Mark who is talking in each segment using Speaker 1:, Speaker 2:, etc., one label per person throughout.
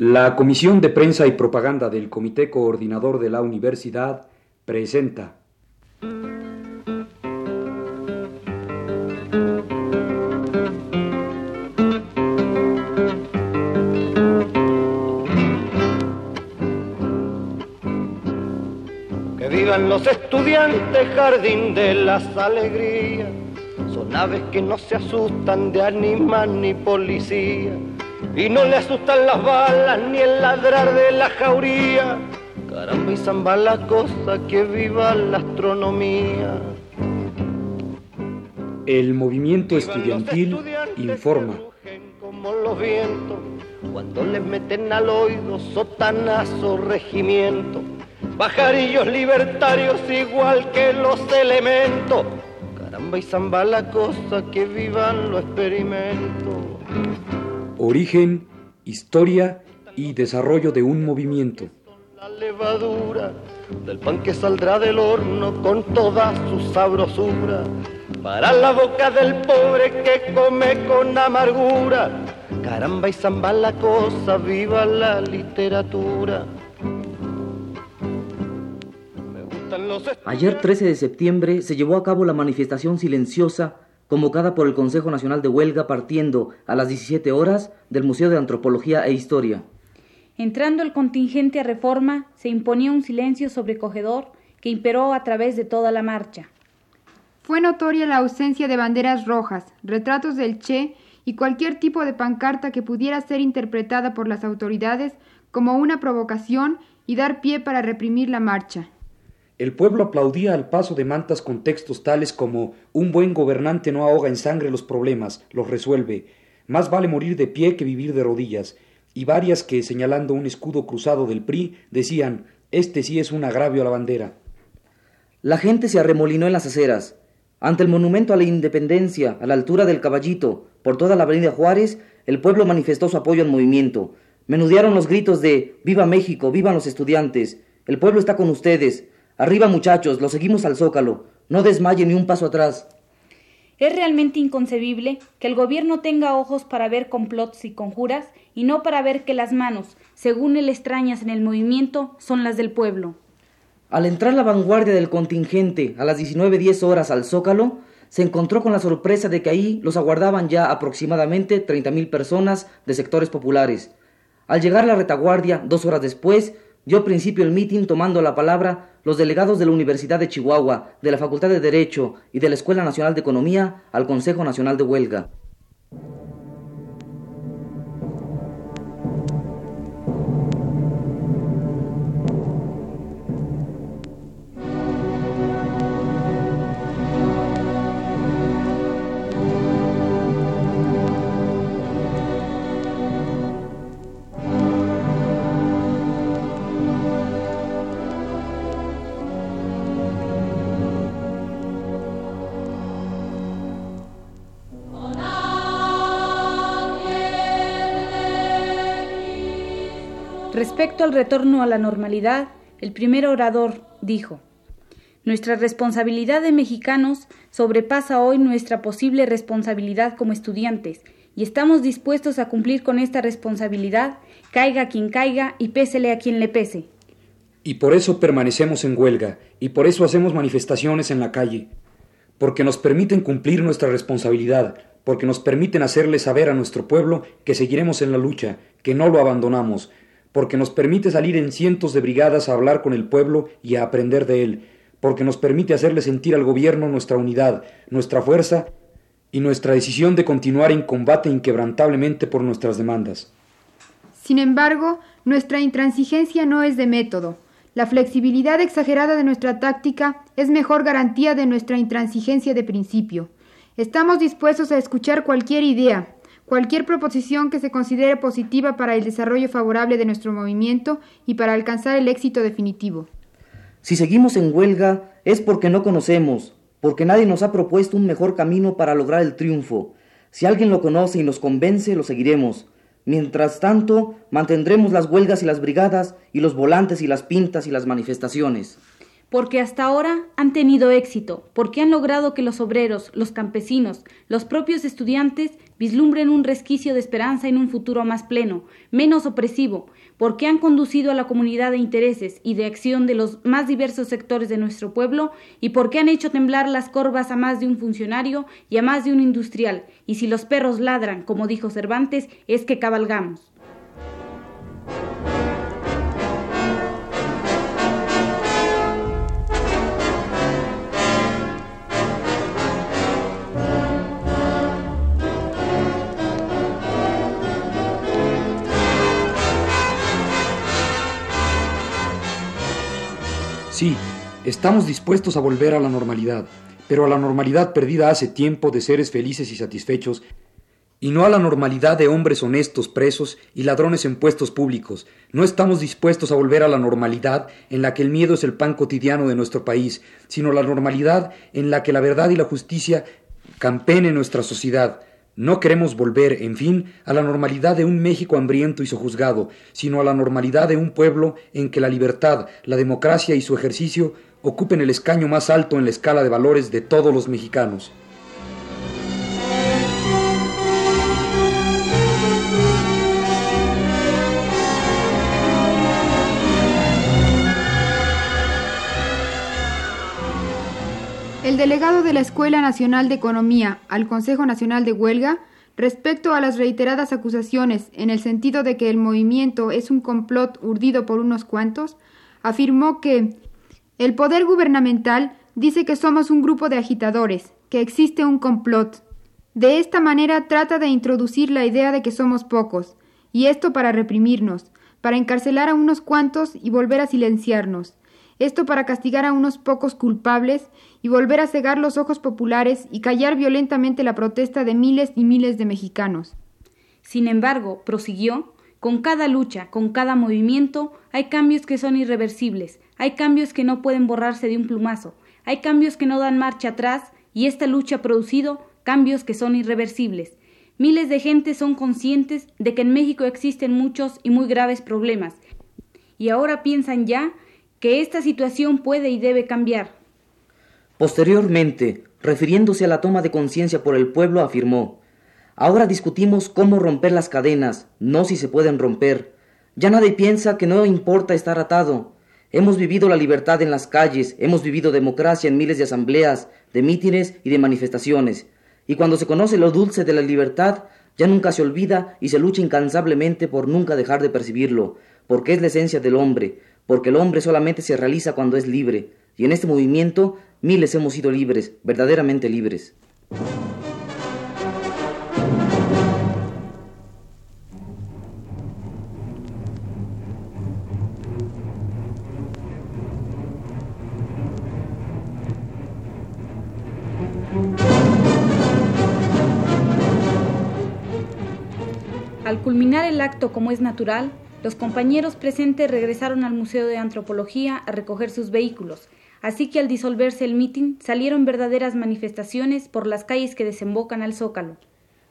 Speaker 1: La Comisión de Prensa y Propaganda del Comité Coordinador de la Universidad presenta.
Speaker 2: Que vivan los estudiantes, jardín de las alegrías. Son aves que no se asustan de animal ni policía y no le asustan las balas ni el ladrar de la jauría. Caramba y zamba la cosa que viva la astronomía.
Speaker 1: El movimiento estudiantil informa.
Speaker 2: Como los vientos, cuando les meten al oído sotanazo regimiento, pajarillos libertarios igual que los elementos. Caramba y zamba la cosa que vivan los experimentos
Speaker 1: origen, historia y desarrollo de un movimiento.
Speaker 2: La levadura del pan que saldrá del horno con toda su sabrosura para la boca del pobre que come con amargura. Caramba y zamba la cosa, viva la literatura.
Speaker 3: Ayer 13 de septiembre se llevó a cabo la manifestación silenciosa convocada por el Consejo Nacional de Huelga partiendo a las 17 horas del Museo de Antropología e Historia.
Speaker 4: Entrando el contingente a reforma, se imponía un silencio sobrecogedor que imperó a través de toda la marcha.
Speaker 5: Fue notoria la ausencia de banderas rojas, retratos del Che y cualquier tipo de pancarta que pudiera ser interpretada por las autoridades como una provocación y dar pie para reprimir la marcha.
Speaker 1: El pueblo aplaudía al paso de mantas con textos tales como un buen gobernante no ahoga en sangre los problemas, los resuelve, más vale morir de pie que vivir de rodillas, y varias que, señalando un escudo cruzado del PRI, decían este sí es un agravio a la bandera.
Speaker 3: La gente se arremolinó en las aceras. Ante el monumento a la independencia, a la altura del caballito, por toda la avenida Juárez, el pueblo manifestó su apoyo al movimiento. Menudearon los gritos de Viva México, vivan los estudiantes, el pueblo está con ustedes, Arriba muchachos, lo seguimos al zócalo. No desmayen ni un paso atrás.
Speaker 4: Es realmente inconcebible que el gobierno tenga ojos para ver complots y conjuras y no para ver que las manos, según él extrañas en el movimiento, son las del pueblo.
Speaker 3: Al entrar la vanguardia del contingente a las 19.10 horas al Zócalo, se encontró con la sorpresa de que ahí los aguardaban ya aproximadamente 30.000 personas de sectores populares. Al llegar la retaguardia, dos horas después, dio principio el mitin tomando la palabra los delegados de la Universidad de Chihuahua, de la Facultad de Derecho y de la Escuela Nacional de Economía al Consejo Nacional de Huelga.
Speaker 4: Respecto al retorno a la normalidad, el primer orador dijo, Nuestra responsabilidad de mexicanos sobrepasa hoy nuestra posible responsabilidad como estudiantes, y estamos dispuestos a cumplir con esta responsabilidad, caiga quien caiga y pésele a quien le pese.
Speaker 1: Y por eso permanecemos en huelga, y por eso hacemos manifestaciones en la calle, porque nos permiten cumplir nuestra responsabilidad, porque nos permiten hacerle saber a nuestro pueblo que seguiremos en la lucha, que no lo abandonamos, porque nos permite salir en cientos de brigadas a hablar con el pueblo y a aprender de él, porque nos permite hacerle sentir al gobierno nuestra unidad, nuestra fuerza y nuestra decisión de continuar en combate inquebrantablemente por nuestras demandas.
Speaker 5: Sin embargo, nuestra intransigencia no es de método. La flexibilidad exagerada de nuestra táctica es mejor garantía de nuestra intransigencia de principio. Estamos dispuestos a escuchar cualquier idea, cualquier proposición que se considere positiva para el desarrollo favorable de nuestro movimiento y para alcanzar el éxito definitivo.
Speaker 3: Si seguimos en huelga es porque no conocemos, porque nadie nos ha propuesto un mejor camino para lograr el triunfo. Si alguien lo conoce y nos convence, lo seguiremos. Mientras tanto, mantendremos las huelgas y las brigadas y los volantes y las pintas y las manifestaciones.
Speaker 4: Porque hasta ahora han tenido éxito, porque han logrado que los obreros, los campesinos, los propios estudiantes vislumbren un resquicio de esperanza en un futuro más pleno, menos opresivo, porque han conducido a la comunidad de intereses y de acción de los más diversos sectores de nuestro pueblo y porque han hecho temblar las corvas a más de un funcionario y a más de un industrial, y si los perros ladran, como dijo Cervantes, es que cabalgamos.
Speaker 1: Sí, estamos dispuestos a volver a la normalidad, pero a la normalidad perdida hace tiempo de seres felices y satisfechos, y no a la normalidad de hombres honestos presos y ladrones en puestos públicos. No estamos dispuestos a volver a la normalidad en la que el miedo es el pan cotidiano de nuestro país, sino a la normalidad en la que la verdad y la justicia campen en nuestra sociedad. No queremos volver, en fin, a la normalidad de un México hambriento y sojuzgado, sino a la normalidad de un pueblo en que la libertad, la democracia y su ejercicio ocupen el escaño más alto en la escala de valores de todos los mexicanos.
Speaker 5: El delegado de la Escuela Nacional de Economía al Consejo Nacional de Huelga, respecto a las reiteradas acusaciones en el sentido de que el movimiento es un complot urdido por unos cuantos, afirmó que el poder gubernamental dice que somos un grupo de agitadores, que existe un complot. De esta manera trata de introducir la idea de que somos pocos, y esto para reprimirnos, para encarcelar a unos cuantos y volver a silenciarnos esto para castigar a unos pocos culpables y volver a cegar los ojos populares y callar violentamente la protesta de miles y miles de mexicanos.
Speaker 4: Sin embargo, prosiguió, con cada lucha, con cada movimiento, hay cambios que son irreversibles, hay cambios que no pueden borrarse de un plumazo, hay cambios que no dan marcha atrás y esta lucha ha producido cambios que son irreversibles. Miles de gente son conscientes de que en México existen muchos y muy graves problemas y ahora piensan ya que esta situación puede y debe cambiar.
Speaker 3: Posteriormente, refiriéndose a la toma de conciencia por el pueblo, afirmó, Ahora discutimos cómo romper las cadenas, no si se pueden romper. Ya nadie piensa que no importa estar atado. Hemos vivido la libertad en las calles, hemos vivido democracia en miles de asambleas, de mítines y de manifestaciones. Y cuando se conoce lo dulce de la libertad, ya nunca se olvida y se lucha incansablemente por nunca dejar de percibirlo, porque es la esencia del hombre, porque el hombre solamente se realiza cuando es libre, y en este movimiento miles hemos sido libres, verdaderamente libres.
Speaker 4: Al culminar el acto como es natural, los compañeros presentes regresaron al Museo de Antropología a recoger sus vehículos, así que al disolverse el mitin salieron verdaderas manifestaciones por las calles que desembocan al Zócalo.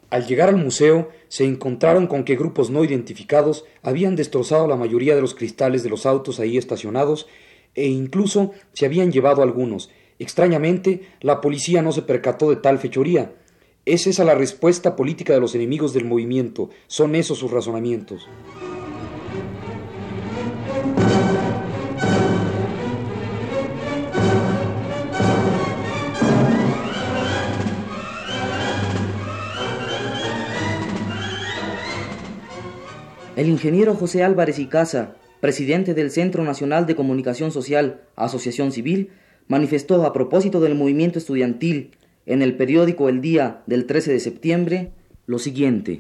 Speaker 1: Al llegar al museo se encontraron con que grupos no identificados habían destrozado la mayoría de los cristales de los autos ahí estacionados e incluso se habían llevado algunos. Extrañamente, la policía no se percató de tal fechoría. Es esa la respuesta política de los enemigos del movimiento, son esos sus razonamientos.
Speaker 3: El ingeniero José Álvarez y Casa, presidente del Centro Nacional de Comunicación Social, Asociación Civil, manifestó a propósito del movimiento estudiantil en el periódico El Día del 13 de septiembre lo siguiente.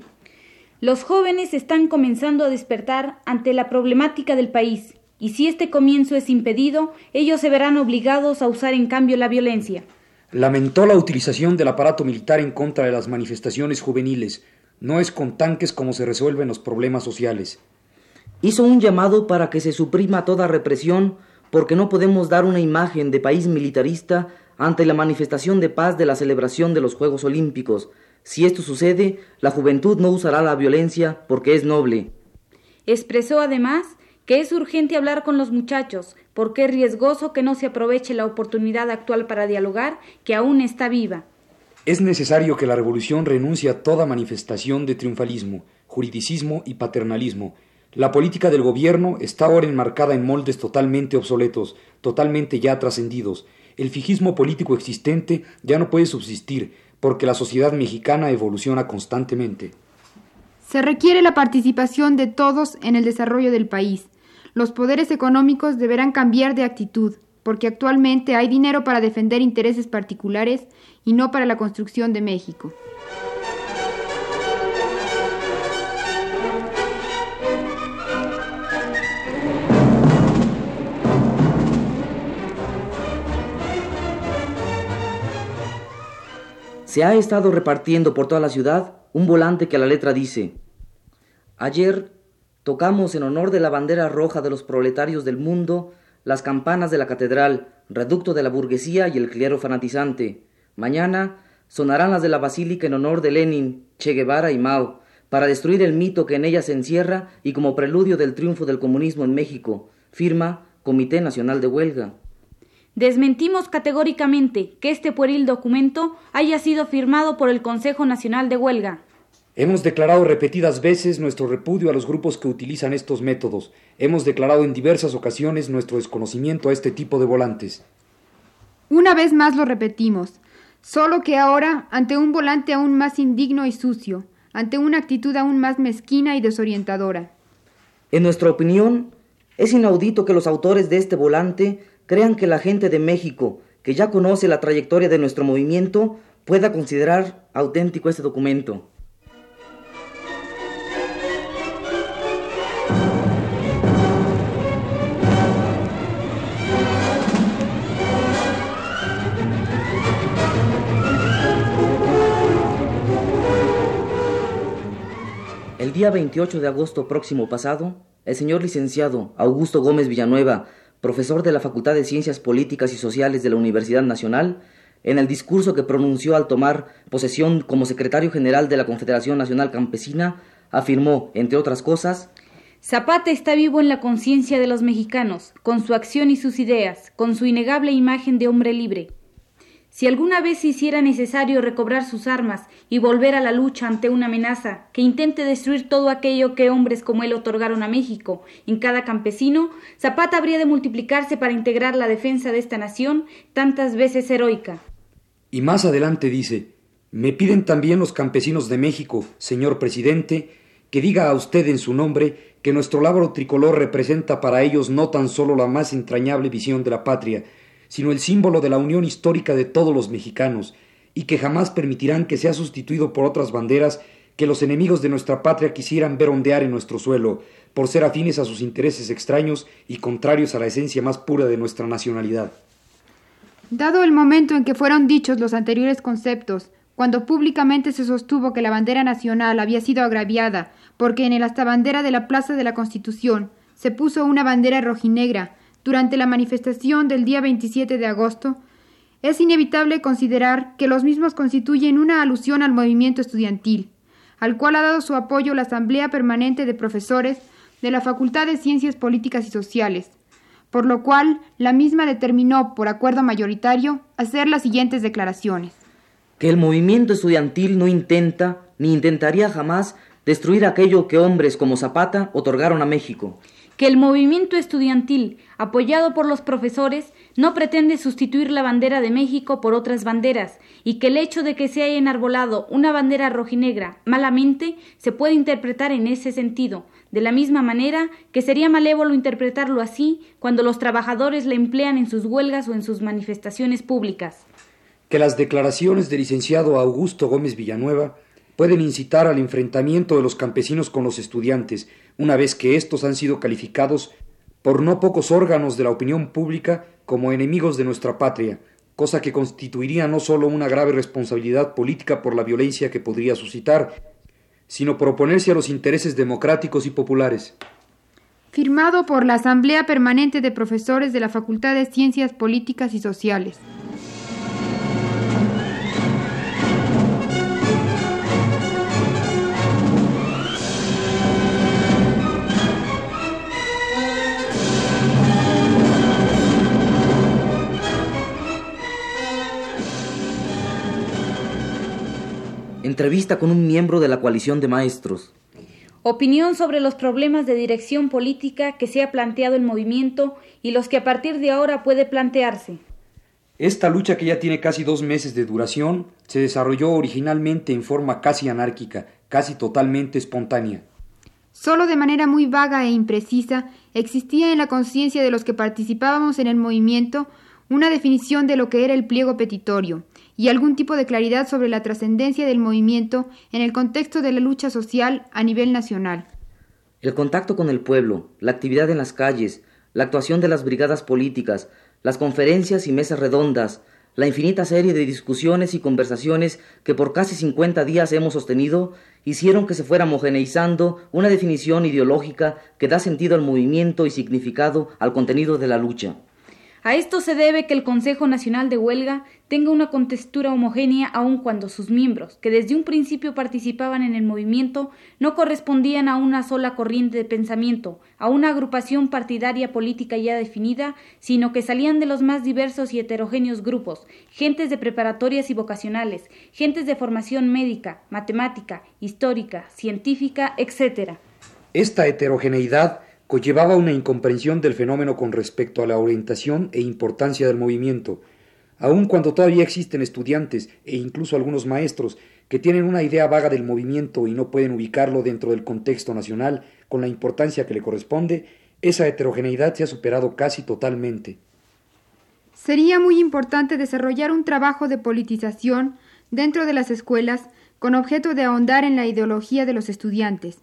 Speaker 4: Los jóvenes están comenzando a despertar ante la problemática del país, y si este comienzo es impedido, ellos se verán obligados a usar en cambio la violencia.
Speaker 1: Lamentó la utilización del aparato militar en contra de las manifestaciones juveniles, no es con tanques como se resuelven los problemas sociales.
Speaker 3: Hizo un llamado para que se suprima toda represión porque no podemos dar una imagen de país militarista ante la manifestación de paz de la celebración de los Juegos Olímpicos. Si esto sucede, la juventud no usará la violencia porque es noble.
Speaker 4: Expresó además que es urgente hablar con los muchachos, porque es riesgoso que no se aproveche la oportunidad actual para dialogar, que aún está viva.
Speaker 1: Es necesario que la revolución renuncie a toda manifestación de triunfalismo, juridicismo y paternalismo. La política del gobierno está ahora enmarcada en moldes totalmente obsoletos, totalmente ya trascendidos. El fijismo político existente ya no puede subsistir, porque la sociedad mexicana evoluciona constantemente.
Speaker 5: Se requiere la participación de todos en el desarrollo del país los poderes económicos deberán cambiar de actitud, porque actualmente hay dinero para defender intereses particulares y no para la construcción de México.
Speaker 3: Se ha estado repartiendo por toda la ciudad un volante que a la letra dice, ayer Tocamos en honor de la bandera roja de los proletarios del mundo las campanas de la catedral, reducto de la burguesía y el clero fanatizante. Mañana sonarán las de la basílica en honor de Lenin, Che Guevara y Mao, para destruir el mito que en ella se encierra y como preludio del triunfo del comunismo en México. Firma Comité Nacional de Huelga.
Speaker 4: Desmentimos categóricamente que este pueril documento haya sido firmado por el Consejo Nacional de Huelga.
Speaker 1: Hemos declarado repetidas veces nuestro repudio a los grupos que utilizan estos métodos. Hemos declarado en diversas ocasiones nuestro desconocimiento a este tipo de volantes.
Speaker 5: Una vez más lo repetimos, solo que ahora ante un volante aún más indigno y sucio, ante una actitud aún más mezquina y desorientadora.
Speaker 3: En nuestra opinión, es inaudito que los autores de este volante crean que la gente de México, que ya conoce la trayectoria de nuestro movimiento, pueda considerar auténtico este documento. El día 28 de agosto próximo pasado, el señor licenciado Augusto Gómez Villanueva, profesor de la Facultad de Ciencias Políticas y Sociales de la Universidad Nacional, en el discurso que pronunció al tomar posesión como secretario general de la Confederación Nacional Campesina, afirmó, entre otras cosas,
Speaker 4: Zapata está vivo en la conciencia de los mexicanos, con su acción y sus ideas, con su innegable imagen de hombre libre. Si alguna vez se hiciera necesario recobrar sus armas y volver a la lucha ante una amenaza que intente destruir todo aquello que hombres como él otorgaron a México en cada campesino, Zapata habría de multiplicarse para integrar la defensa de esta nación tantas veces heroica.
Speaker 1: Y más adelante dice, me piden también los campesinos de México, señor presidente, que diga a usted en su nombre que nuestro lábaro tricolor representa para ellos no tan solo la más entrañable visión de la patria, sino el símbolo de la unión histórica de todos los mexicanos, y que jamás permitirán que sea sustituido por otras banderas que los enemigos de nuestra patria quisieran ver ondear en nuestro suelo, por ser afines a sus intereses extraños y contrarios a la esencia más pura de nuestra nacionalidad.
Speaker 5: Dado el momento en que fueron dichos los anteriores conceptos, cuando públicamente se sostuvo que la bandera nacional había sido agraviada, porque en el hasta bandera de la Plaza de la Constitución se puso una bandera rojinegra, durante la manifestación del día 27 de agosto, es inevitable considerar que los mismos constituyen una alusión al movimiento estudiantil, al cual ha dado su apoyo la Asamblea Permanente de Profesores de la Facultad de Ciencias Políticas y Sociales, por lo cual la misma determinó, por acuerdo mayoritario, hacer las siguientes declaraciones.
Speaker 3: Que el movimiento estudiantil no intenta, ni intentaría jamás, destruir aquello que hombres como Zapata otorgaron a México
Speaker 4: que el movimiento estudiantil, apoyado por los profesores, no pretende sustituir la bandera de México por otras banderas, y que el hecho de que se haya enarbolado una bandera rojinegra malamente se puede interpretar en ese sentido, de la misma manera que sería malévolo interpretarlo así cuando los trabajadores la emplean en sus huelgas o en sus manifestaciones públicas.
Speaker 1: Que las declaraciones del licenciado Augusto Gómez Villanueva pueden incitar al enfrentamiento de los campesinos con los estudiantes, una vez que éstos han sido calificados por no pocos órganos de la opinión pública como enemigos de nuestra patria, cosa que constituiría no solo una grave responsabilidad política por la violencia que podría suscitar, sino por oponerse a los intereses democráticos y populares.
Speaker 5: Firmado por la Asamblea Permanente de Profesores de la Facultad de Ciencias Políticas y Sociales.
Speaker 3: Entrevista con un miembro de la coalición de maestros.
Speaker 4: Opinión sobre los problemas de dirección política que se ha planteado el movimiento y los que a partir de ahora puede plantearse.
Speaker 1: Esta lucha que ya tiene casi dos meses de duración se desarrolló originalmente en forma casi anárquica, casi totalmente espontánea.
Speaker 5: Solo de manera muy vaga e imprecisa existía en la conciencia de los que participábamos en el movimiento una definición de lo que era el pliego petitorio y algún tipo de claridad sobre la trascendencia del movimiento en el contexto de la lucha social a nivel nacional.
Speaker 3: El contacto con el pueblo, la actividad en las calles, la actuación de las brigadas políticas, las conferencias y mesas redondas, la infinita serie de discusiones y conversaciones que por casi 50 días hemos sostenido hicieron que se fuera homogeneizando una definición ideológica que da sentido al movimiento y significado al contenido de la lucha.
Speaker 4: A esto se debe que el Consejo Nacional de Huelga tenga una contextura homogénea aun cuando sus miembros, que desde un principio participaban en el movimiento, no correspondían a una sola corriente de pensamiento, a una agrupación partidaria política ya definida, sino que salían de los más diversos y heterogéneos grupos, gentes de preparatorias y vocacionales, gentes de formación médica, matemática, histórica, científica, etc.
Speaker 1: Esta heterogeneidad conllevaba una incomprensión del fenómeno con respecto a la orientación e importancia del movimiento, aun cuando todavía existen estudiantes e incluso algunos maestros que tienen una idea vaga del movimiento y no pueden ubicarlo dentro del contexto nacional con la importancia que le corresponde, esa heterogeneidad se ha superado casi totalmente.
Speaker 5: Sería muy importante desarrollar un trabajo de politización dentro de las escuelas con objeto de ahondar en la ideología de los estudiantes,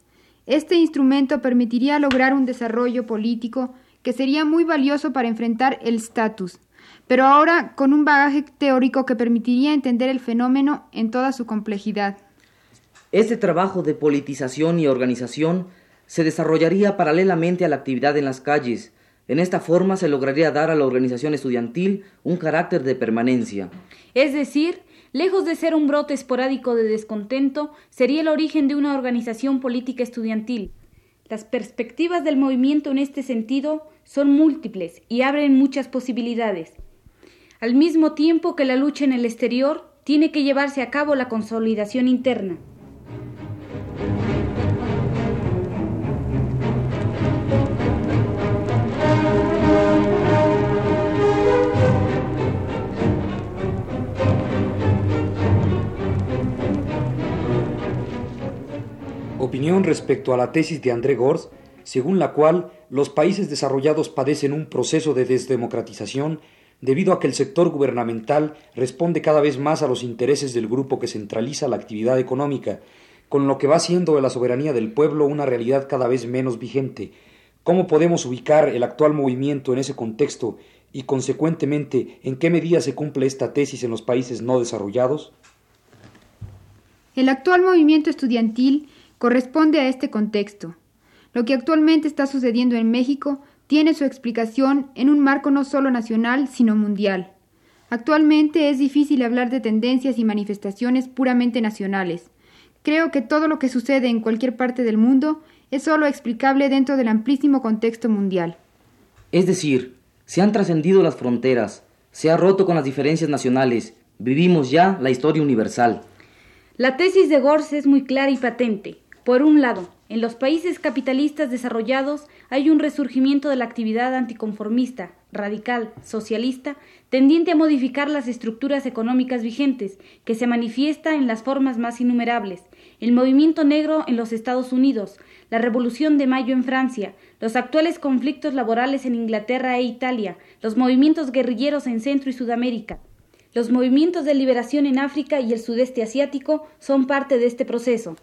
Speaker 5: este instrumento permitiría lograr un desarrollo político que sería muy valioso para enfrentar el status, pero ahora con un bagaje teórico que permitiría entender el fenómeno en toda su complejidad.
Speaker 3: Este trabajo de politización y organización se desarrollaría paralelamente a la actividad en las calles. En esta forma se lograría dar a la organización estudiantil un carácter de permanencia.
Speaker 4: Es decir, lejos de ser un brote esporádico de descontento, sería el origen de una organización política estudiantil. Las perspectivas del movimiento en este sentido son múltiples y abren muchas posibilidades. Al mismo tiempo que la lucha en el exterior tiene que llevarse a cabo la consolidación interna.
Speaker 1: opinión respecto a la tesis de André Gors, según la cual los países desarrollados padecen un proceso de desdemocratización debido a que el sector gubernamental responde cada vez más a los intereses del grupo que centraliza la actividad económica, con lo que va siendo de la soberanía del pueblo una realidad cada vez menos vigente. ¿Cómo podemos ubicar el actual movimiento en ese contexto y, consecuentemente, en qué medida se cumple esta tesis en los países no desarrollados?
Speaker 5: El actual movimiento estudiantil corresponde a este contexto. Lo que actualmente está sucediendo en México tiene su explicación en un marco no solo nacional, sino mundial. Actualmente es difícil hablar de tendencias y manifestaciones puramente nacionales. Creo que todo lo que sucede en cualquier parte del mundo es solo explicable dentro del amplísimo contexto mundial.
Speaker 3: Es decir, se han trascendido las fronteras, se ha roto con las diferencias nacionales, vivimos ya la historia universal.
Speaker 4: La tesis de Gors es muy clara y patente. Por un lado, en los países capitalistas desarrollados hay un resurgimiento de la actividad anticonformista, radical, socialista, tendiente a modificar las estructuras económicas vigentes, que se manifiesta en las formas más innumerables, el movimiento negro en los Estados Unidos, la Revolución de Mayo en Francia, los actuales conflictos laborales en Inglaterra e Italia, los movimientos guerrilleros en Centro y Sudamérica. Los movimientos de liberación en África y el sudeste asiático son parte de este proceso.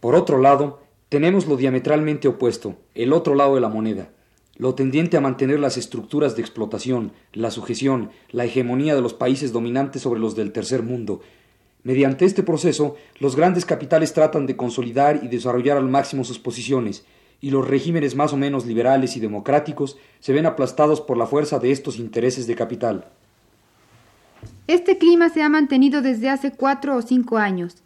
Speaker 1: Por otro lado, tenemos lo diametralmente opuesto, el otro lado de la moneda, lo tendiente a mantener las estructuras de explotación, la sujeción, la hegemonía de los países dominantes sobre los del tercer mundo. Mediante este proceso, los grandes capitales tratan de consolidar y desarrollar al máximo sus posiciones, y los regímenes más o menos liberales y democráticos se ven aplastados por la fuerza de estos intereses de capital.
Speaker 5: Este clima se ha mantenido desde hace cuatro o cinco años.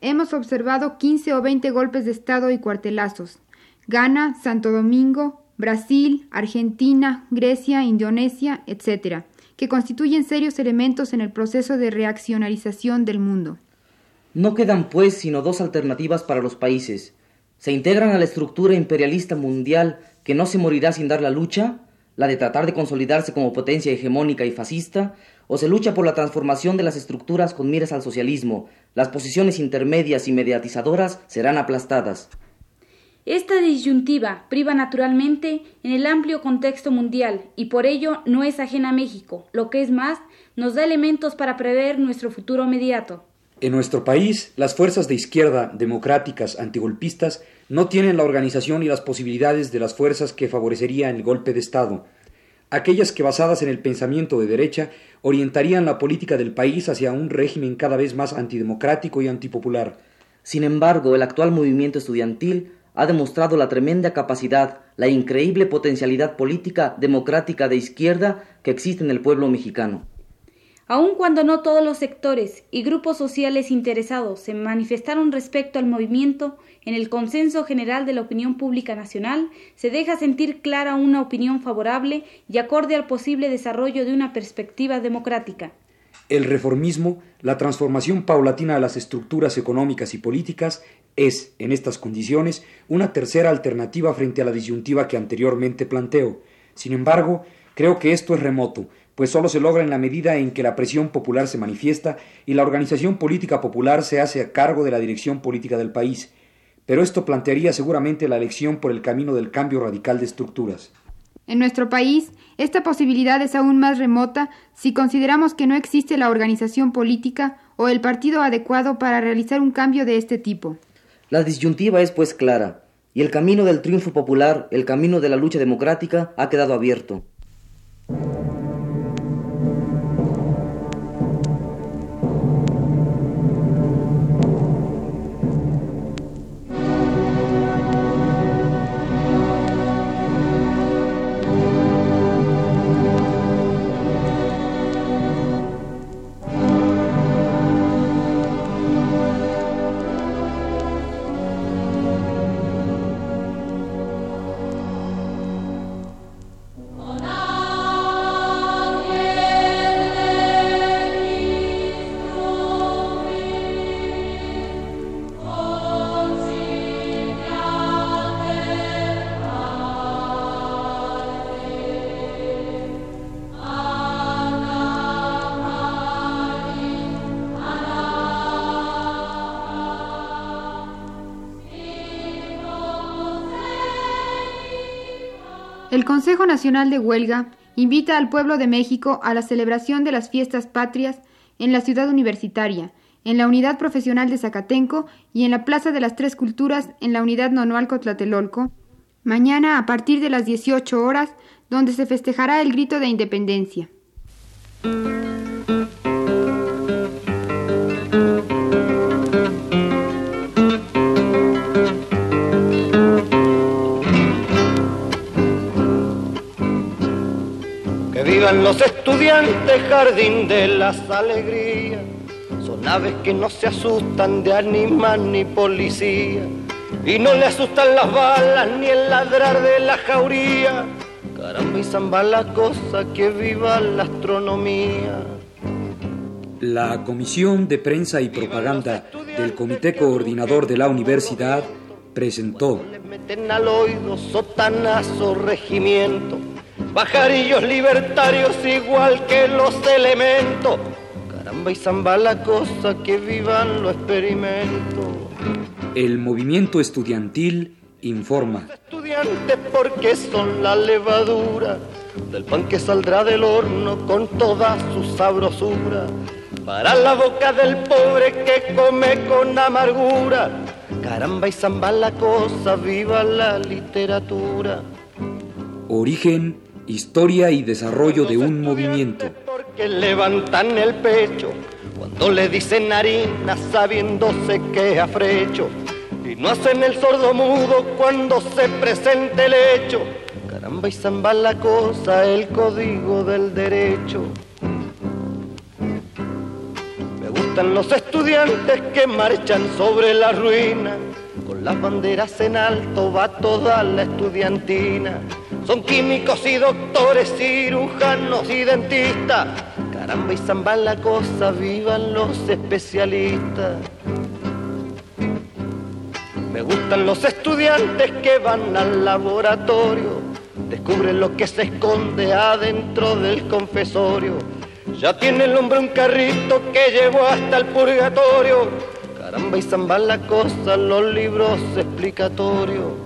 Speaker 5: Hemos observado 15 o 20 golpes de Estado y cuartelazos. Ghana, Santo Domingo, Brasil, Argentina, Grecia, Indonesia, etc., que constituyen serios elementos en el proceso de reaccionarización del mundo.
Speaker 3: No quedan, pues, sino dos alternativas para los países. Se integran a la estructura imperialista mundial que no se morirá sin dar la lucha, la de tratar de consolidarse como potencia hegemónica y fascista, o se lucha por la transformación de las estructuras con miras al socialismo. Las posiciones intermedias y mediatizadoras serán aplastadas.
Speaker 4: Esta disyuntiva priva naturalmente en el amplio contexto mundial y por ello no es ajena a México. Lo que es más, nos da elementos para prever nuestro futuro inmediato.
Speaker 1: En nuestro país, las fuerzas de izquierda, democráticas, antigolpistas, no tienen la organización y las posibilidades de las fuerzas que favorecerían el golpe de Estado. Aquellas que basadas en el pensamiento de derecha orientarían la política del país hacia un régimen cada vez más antidemocrático y antipopular.
Speaker 3: Sin embargo, el actual movimiento estudiantil ha demostrado la tremenda capacidad, la increíble potencialidad política democrática de izquierda que existe en el pueblo mexicano.
Speaker 4: Aun cuando no todos los sectores y grupos sociales interesados se manifestaron respecto al movimiento, en el consenso general de la opinión pública nacional se deja sentir clara una opinión favorable y acorde al posible desarrollo de una perspectiva democrática.
Speaker 1: El reformismo, la transformación paulatina de las estructuras económicas y políticas, es, en estas condiciones, una tercera alternativa frente a la disyuntiva que anteriormente planteo. Sin embargo, creo que esto es remoto, pues solo se logra en la medida en que la presión popular se manifiesta y la organización política popular se hace a cargo de la dirección política del país. Pero esto plantearía seguramente la elección por el camino del cambio radical de estructuras.
Speaker 5: En nuestro país, esta posibilidad es aún más remota si consideramos que no existe la organización política o el partido adecuado para realizar un cambio de este tipo.
Speaker 3: La disyuntiva es pues clara, y el camino del triunfo popular, el camino de la lucha democrática, ha quedado abierto.
Speaker 5: El Consejo Nacional de Huelga invita al pueblo de México a la celebración de las fiestas patrias en la ciudad universitaria, en la Unidad Profesional de Zacatenco y en la Plaza de las Tres Culturas en la Unidad Nonualco Tlatelolco, mañana a partir de las 18 horas, donde se festejará el grito de independencia.
Speaker 2: Vivan los estudiantes, jardín de las alegrías. Son aves que no se asustan de animal ni policía. Y no le asustan las balas ni el ladrar de la jauría. Caramba y zamba la cosa que viva la astronomía.
Speaker 1: La Comisión de Prensa y Propaganda del Comité Coordinador de la Universidad presentó.
Speaker 2: Le meten al oído sotanazo regimiento pajarillos libertarios igual que los elementos. Caramba y zamba la cosa que vivan los experimentos.
Speaker 1: El movimiento estudiantil informa.
Speaker 2: Estudiantes porque son la levadura del pan que saldrá del horno con toda su sabrosura. Para la boca del pobre que come con amargura. Caramba y zamba la cosa, viva la literatura.
Speaker 1: Origen Historia y desarrollo de un movimiento.
Speaker 2: Porque levantan el pecho cuando le dicen harina sabiéndose que afrecho. Y no hacen el sordo mudo cuando se presente el hecho. Caramba y zamba la cosa, el código del derecho. Me gustan los estudiantes que marchan sobre la ruina. Con las banderas en alto va toda la estudiantina son químicos y doctores, cirujanos y dentistas. Caramba y zamba la cosa, vivan los especialistas. Me gustan los estudiantes que van al laboratorio, descubren lo que se esconde adentro del confesorio. Ya tiene el hombre un carrito que llevó hasta el purgatorio. Caramba y zamba la cosa, los libros explicatorios.